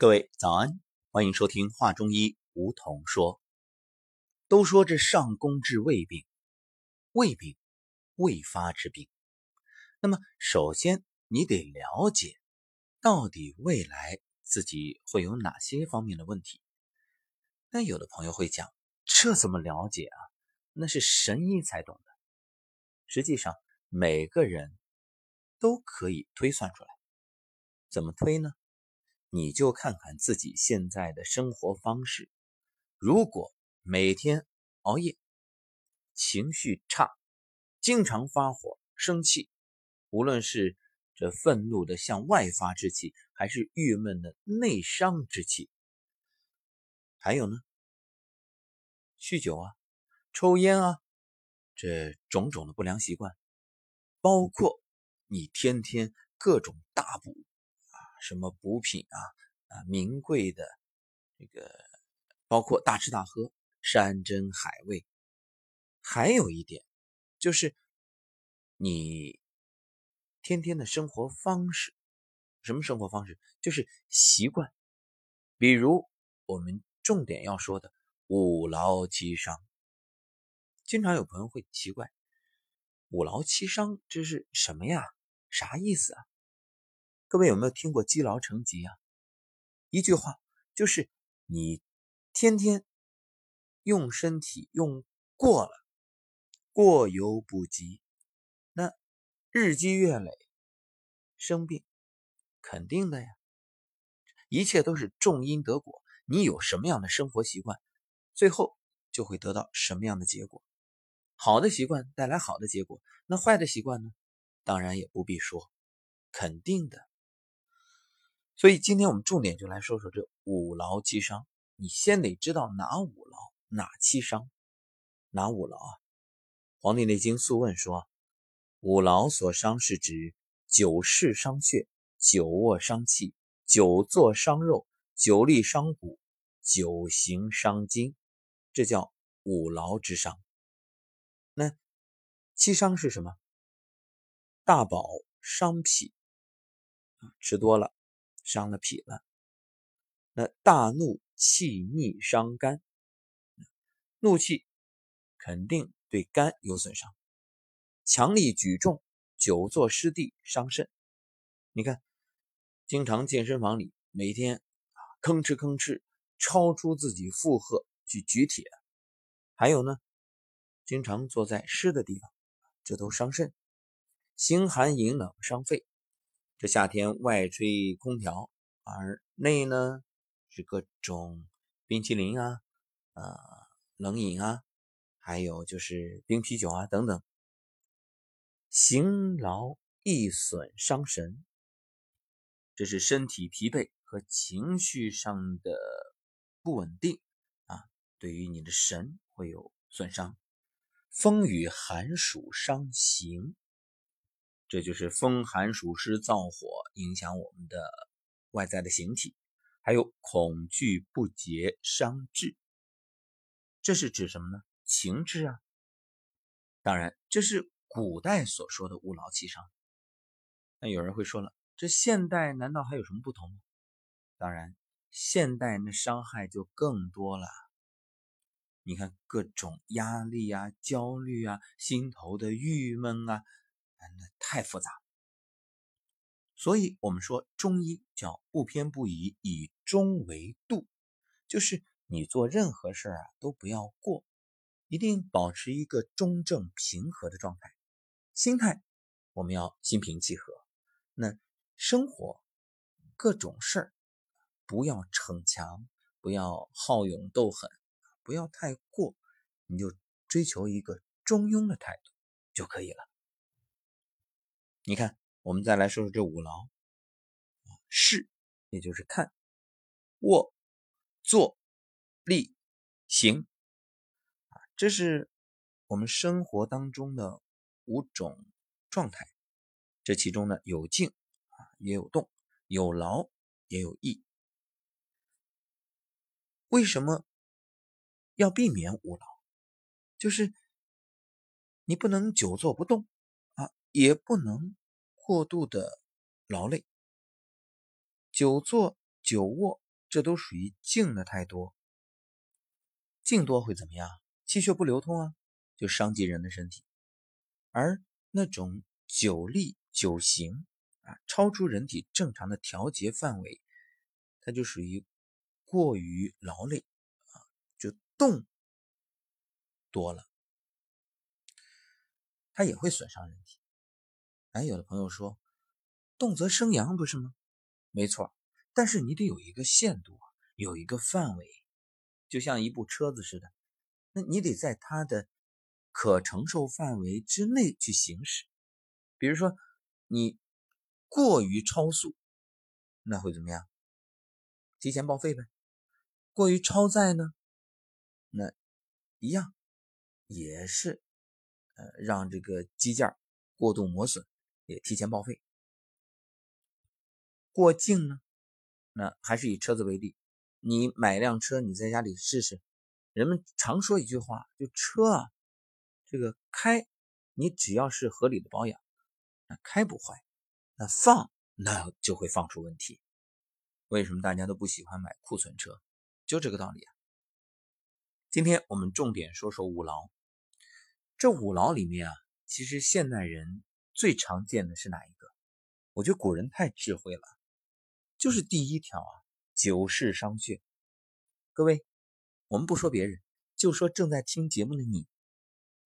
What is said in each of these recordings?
各位早安，欢迎收听《话中医》，梧桐说。都说这上工治未病，未病未发之病。那么，首先你得了解，到底未来自己会有哪些方面的问题。那有的朋友会讲，这怎么了解啊？那是神医才懂的。实际上，每个人都可以推算出来。怎么推呢？你就看看自己现在的生活方式，如果每天熬夜、情绪差、经常发火、生气，无论是这愤怒的向外发之气，还是郁闷的内伤之气，还有呢，酗酒啊、抽烟啊，这种种的不良习惯，包括你天天各种大补。什么补品啊啊，名贵的这个，包括大吃大喝、山珍海味。还有一点，就是你天天的生活方式，什么生活方式？就是习惯。比如我们重点要说的五劳七伤。经常有朋友会奇怪，五劳七伤这是什么呀？啥意思啊？各位有没有听过积劳成疾啊？一句话就是你天天用身体用过了，过犹不及，那日积月累生病肯定的呀。一切都是种因得果，你有什么样的生活习惯，最后就会得到什么样的结果。好的习惯带来好的结果，那坏的习惯呢？当然也不必说，肯定的。所以今天我们重点就来说说这五劳七伤。你先得知道哪五劳哪七伤，哪五劳啊？《黄帝内经素问》说，五劳所伤是指久视伤血，久卧伤气，久坐伤肉，久立伤骨，久行伤筋，这叫五劳之伤。那七伤是什么？大饱伤脾，吃多了。伤了脾了，那大怒气逆伤肝，怒气肯定对肝有损伤。强力举重、久坐湿地伤肾。你看，经常健身房里每天啊吭哧吭哧超出自己负荷去举铁，还有呢，经常坐在湿的地方，这都伤肾。心寒饮冷伤肺。这夏天外吹空调，而内呢是各种冰淇淋啊、呃冷饮啊，还有就是冰啤酒啊等等。行劳易损伤神，这是身体疲惫和情绪上的不稳定啊，对于你的神会有损伤。风雨寒暑伤形。这就是风寒暑湿燥火影响我们的外在的形体，还有恐惧不节伤志。这是指什么呢？情志啊。当然，这是古代所说的五劳七伤。那有人会说了，这现代难道还有什么不同吗？当然，现代那伤害就更多了。你看各种压力啊、焦虑啊、心头的郁闷啊。那太复杂，所以我们说中医叫不偏不倚，以中为度，就是你做任何事儿啊都不要过，一定保持一个中正平和的状态，心态我们要心平气和。那生活各种事儿不要逞强，不要好勇斗狠，不要太过，你就追求一个中庸的态度就可以了。你看，我们再来说说这五劳，视，也就是看，卧、坐、立、行，啊，这是我们生活当中的五种状态。这其中呢，有静啊，也有动；有劳，也有逸。为什么要避免五劳？就是你不能久坐不动，也不能。过度的劳累，久坐久卧这都属于静的太多。静多会怎么样？气血不流通啊，就伤及人的身体。而那种久立久行啊，超出人体正常的调节范围，它就属于过于劳累啊，就动多了，它也会损伤人体。哎，有的朋友说，动则生阳，不是吗？没错，但是你得有一个限度，有一个范围。就像一部车子似的，那你得在它的可承受范围之内去行驶。比如说，你过于超速，那会怎么样？提前报废呗。过于超载呢，那一样也是呃让这个机件过度磨损，也提前报废。过境呢，那还是以车子为例。你买辆车，你在家里试试。人们常说一句话，就车啊，这个开，你只要是合理的保养，开不坏；那放，那就会放出问题。为什么大家都不喜欢买库存车？就这个道理啊。今天我们重点说说五劳。这五劳里面啊，其实现代人最常见的是哪一个？我觉得古人太智慧了，就是第一条啊。久视伤血，各位，我们不说别人，就说正在听节目的你，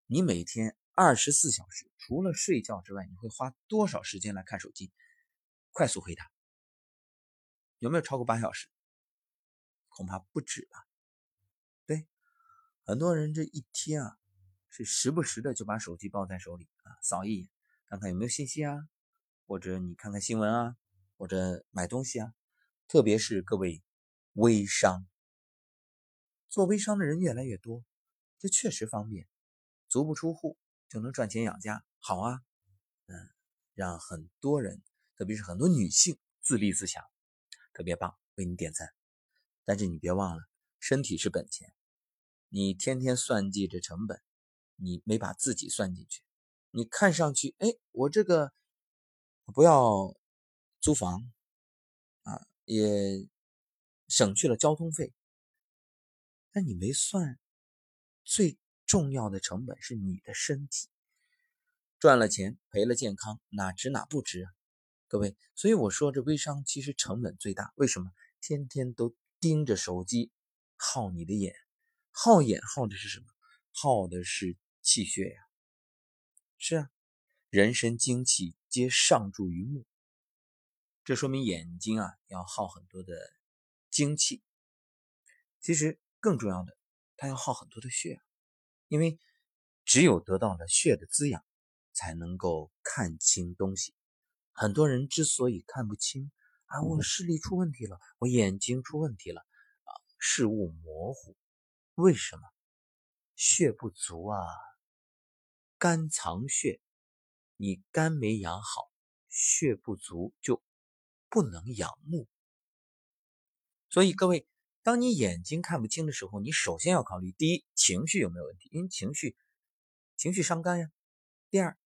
你每天二十四小时除了睡觉之外，你会花多少时间来看手机？快速回答，有没有超过八小时？恐怕不止吧。对，很多人这一天啊，是时不时的就把手机抱在手里啊，扫一眼，看看有没有信息啊，或者你看看新闻啊，或者买东西啊。特别是各位微商，做微商的人越来越多，这确实方便，足不出户就能赚钱养家，好啊，嗯，让很多人，特别是很多女性自立自强，特别棒，为你点赞。但是你别忘了，身体是本钱，你天天算计着成本，你没把自己算进去，你看上去，哎，我这个不要租房啊。也省去了交通费，但你没算最重要的成本是你的身体，赚了钱赔了健康，哪值哪不值啊？各位，所以我说这微商其实成本最大，为什么？天天都盯着手机，耗你的眼，耗眼耗的是什么？耗的是气血呀。是啊，人身精气皆上注于目。这说明眼睛啊要耗很多的精气，其实更重要的，它要耗很多的血，因为只有得到了血的滋养，才能够看清东西。很多人之所以看不清啊，我视力出问题了，我眼睛出问题了啊，视物模糊，为什么？血不足啊，肝藏血，你肝没养好，血不足就。不能养目，所以各位，当你眼睛看不清的时候，你首先要考虑：第一，情绪有没有问题？因为情绪，情绪伤肝呀。第二，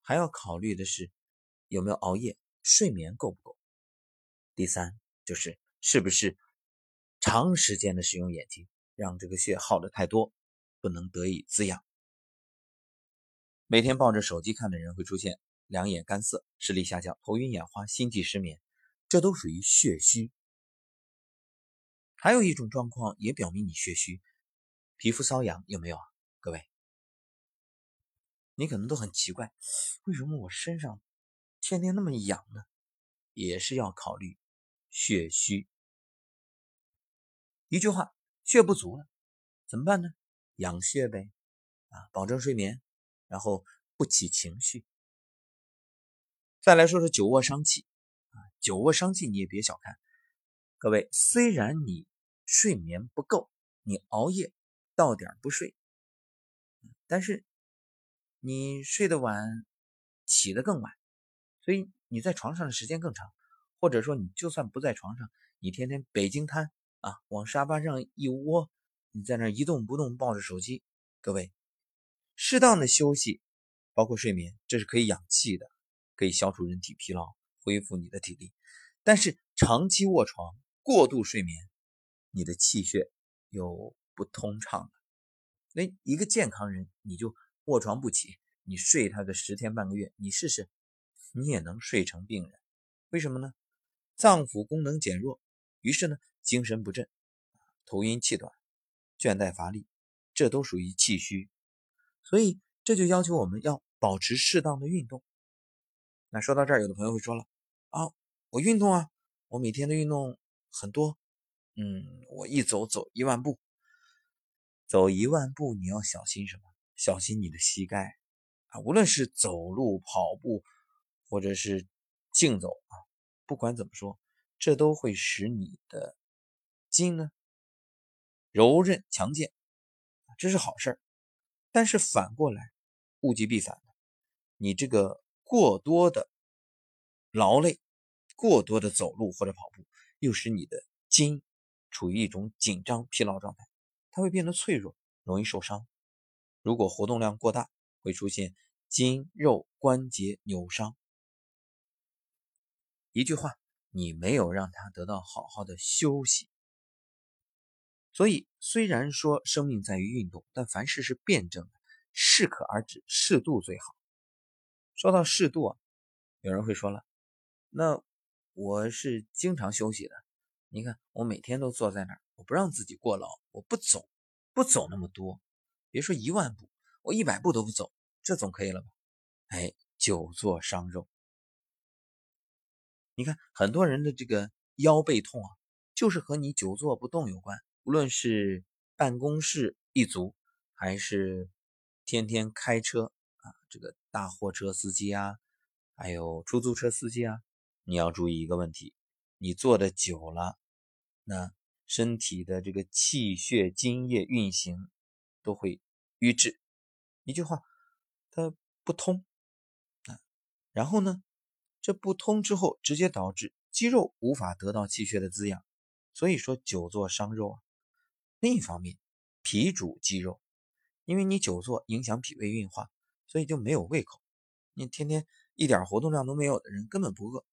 还要考虑的是有没有熬夜，睡眠够不够。第三，就是是不是长时间的使用眼睛，让这个血耗的太多，不能得以滋养。每天抱着手机看的人会出现。两眼干涩、视力下降、头晕眼花、心悸失眠，这都属于血虚。还有一种状况也表明你血虚，皮肤瘙痒有没有啊？各位，你可能都很奇怪，为什么我身上天天那么痒呢？也是要考虑血虚。一句话，血不足了，怎么办呢？养血呗，啊，保证睡眠，然后不起情绪。再来说说久卧伤气啊，久卧伤气你也别小看，各位，虽然你睡眠不够，你熬夜到点不睡，但是你睡得晚，起得更晚，所以你在床上的时间更长，或者说你就算不在床上，你天天北京瘫啊，往沙发上一窝，你在那一动不动抱着手机，各位，适当的休息，包括睡眠，这是可以养气的。可以消除人体疲劳，恢复你的体力，但是长期卧床过度睡眠，你的气血又不通畅了。那一个健康人，你就卧床不起，你睡他个十天半个月，你试试，你也能睡成病人。为什么呢？脏腑功能减弱，于是呢，精神不振，头晕气短，倦怠乏力，这都属于气虚。所以这就要求我们要保持适当的运动。那说到这儿，有的朋友会说了啊，我运动啊，我每天的运动很多，嗯，我一走走一万步，走一万步你要小心什么？小心你的膝盖啊，无论是走路、跑步，或者是竞走啊，不管怎么说，这都会使你的筋呢柔韧强健，这是好事儿。但是反过来，物极必反你这个。过多的劳累，过多的走路或者跑步，又使你的筋处于一种紧张疲劳状态，它会变得脆弱，容易受伤。如果活动量过大，会出现筋肉关节扭伤。一句话，你没有让它得到好好的休息。所以，虽然说生命在于运动，但凡事是辩证的，适可而止，适度最好。说到适度啊，有人会说了，那我是经常休息的。你看，我每天都坐在那儿，我不让自己过劳，我不走，不走那么多，别说一万步，我一百步都不走，这总可以了吧？哎，久坐伤肉。你看，很多人的这个腰背痛啊，就是和你久坐不动有关。无论是办公室一族，还是天天开车啊。这个大货车司机啊，还有出租车司机啊，你要注意一个问题：你坐的久了，那身体的这个气血津液运行都会瘀滞。一句话，它不通啊。然后呢，这不通之后，直接导致肌肉无法得到气血的滋养，所以说久坐伤肉啊。另一方面，脾主肌肉，因为你久坐影响脾胃运化。所以就没有胃口，你天天一点活动量都没有的人根本不饿，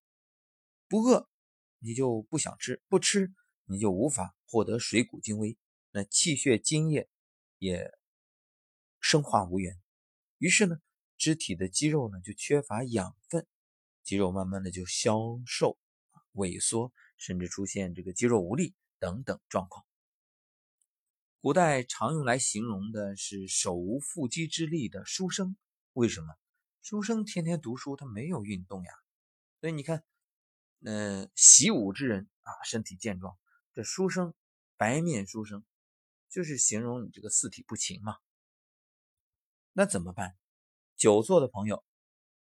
不饿你就不想吃，不吃你就无法获得水谷精微，那气血津液也生化无源，于是呢，肢体的肌肉呢就缺乏养分，肌肉慢慢的就消瘦、萎缩，甚至出现这个肌肉无力等等状况。古代常用来形容的是手无缚鸡之力的书生。为什么书生天天读书，他没有运动呀？所以你看，呃，习武之人啊，身体健壮；这书生，白面书生，就是形容你这个四体不勤嘛。那怎么办？久坐的朋友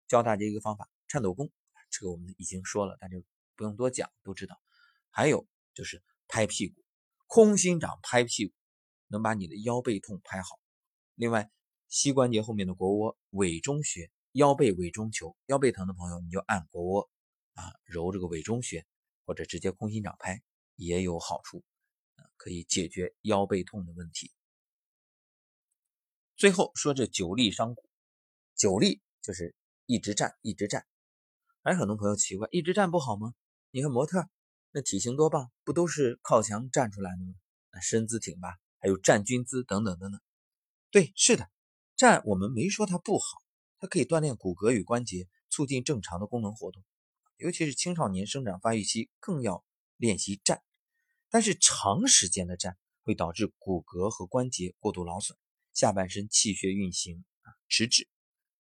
教大家一个方法：颤抖功。这个我们已经说了，大家不用多讲，都知道。还有就是拍屁股，空心掌拍屁股，能把你的腰背痛拍好。另外。膝关节后面的腘窝委中穴，腰背委中求。腰背疼的朋友，你就按腘窝啊，揉这个委中穴，或者直接空心掌拍也有好处，可以解决腰背痛的问题。最后说这久立伤骨，久立就是一直站一直站。还很多朋友奇怪，一直站不好吗？你看模特那体型多棒，不都是靠墙站出来的吗？那身姿挺拔，还有站军姿等等等等。对，是的。站我们没说它不好，它可以锻炼骨骼与关节，促进正常的功能活动。尤其是青少年生长发育期，更要练习站。但是长时间的站会导致骨骼和关节过度劳损，下半身气血运行啊迟滞，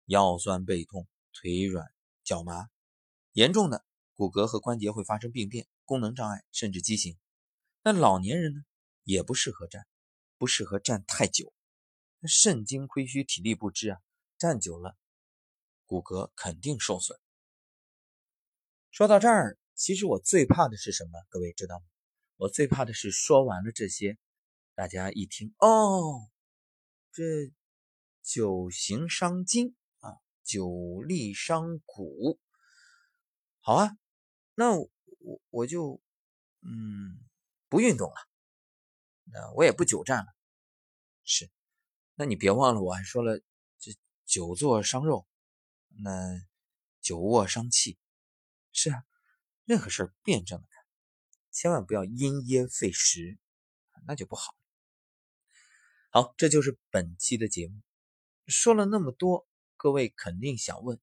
腰酸背痛、腿软脚麻，严重的骨骼和关节会发生病变、功能障碍甚至畸形。那老年人呢，也不适合站，不适合站太久。那肾精亏虚，体力不支啊，站久了，骨骼肯定受损。说到这儿，其实我最怕的是什么？各位知道吗？我最怕的是说完了这些，大家一听哦，这久行伤筋啊，久立伤骨。好啊，那我我就嗯不运动了，那我也不久站了，是。那你别忘了，我还说了，这久坐伤肉，那久卧伤气，是啊，任何事儿辩证的看，千万不要因噎废食，那就不好。好，这就是本期的节目。说了那么多，各位肯定想问：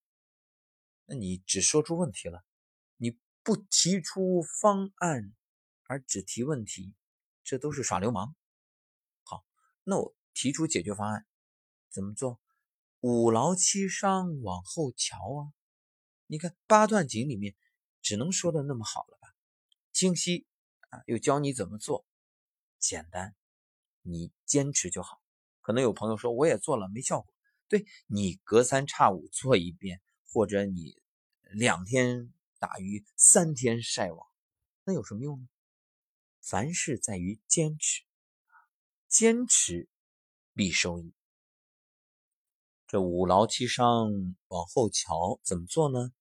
那你只说出问题了，你不提出方案，而只提问题，这都是耍流氓。好，那我提出解决方案，怎么做？五劳七伤，往后瞧啊！你看八段锦里面，只能说的那么好了吧？清晰啊，又教你怎么做，简单，你坚持就好。可能有朋友说，我也做了没效果。对你隔三差五做一遍，或者你两天打鱼三天晒网，那有什么用呢？凡事在于坚持，坚持必收益。这五劳七伤往后瞧，怎么做呢？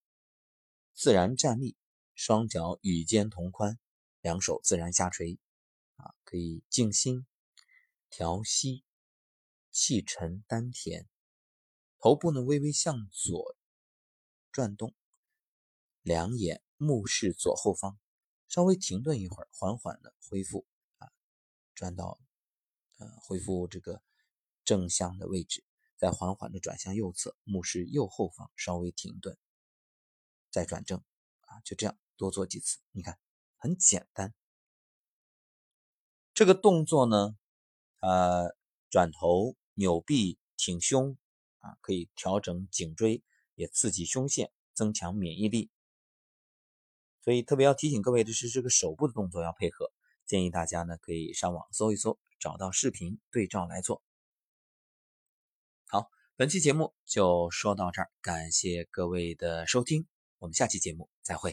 自然站立，双脚与肩同宽，两手自然下垂，啊，可以静心调息，气沉丹田，头部呢微微向左转动，两眼目视左后方，稍微停顿一会儿，缓缓的恢复啊，转到呃恢复这个正向的位置。再缓缓的转向右侧，目视右后方，稍微停顿，再转正，啊，就这样多做几次。你看，很简单。这个动作呢，呃，转头、扭臂、挺胸，啊，可以调整颈椎，也刺激胸腺，增强免疫力。所以特别要提醒各位的是，这个手部的动作要配合。建议大家呢，可以上网搜一搜，找到视频对照来做。好本期节目就说到这儿，感谢各位的收听，我们下期节目再会。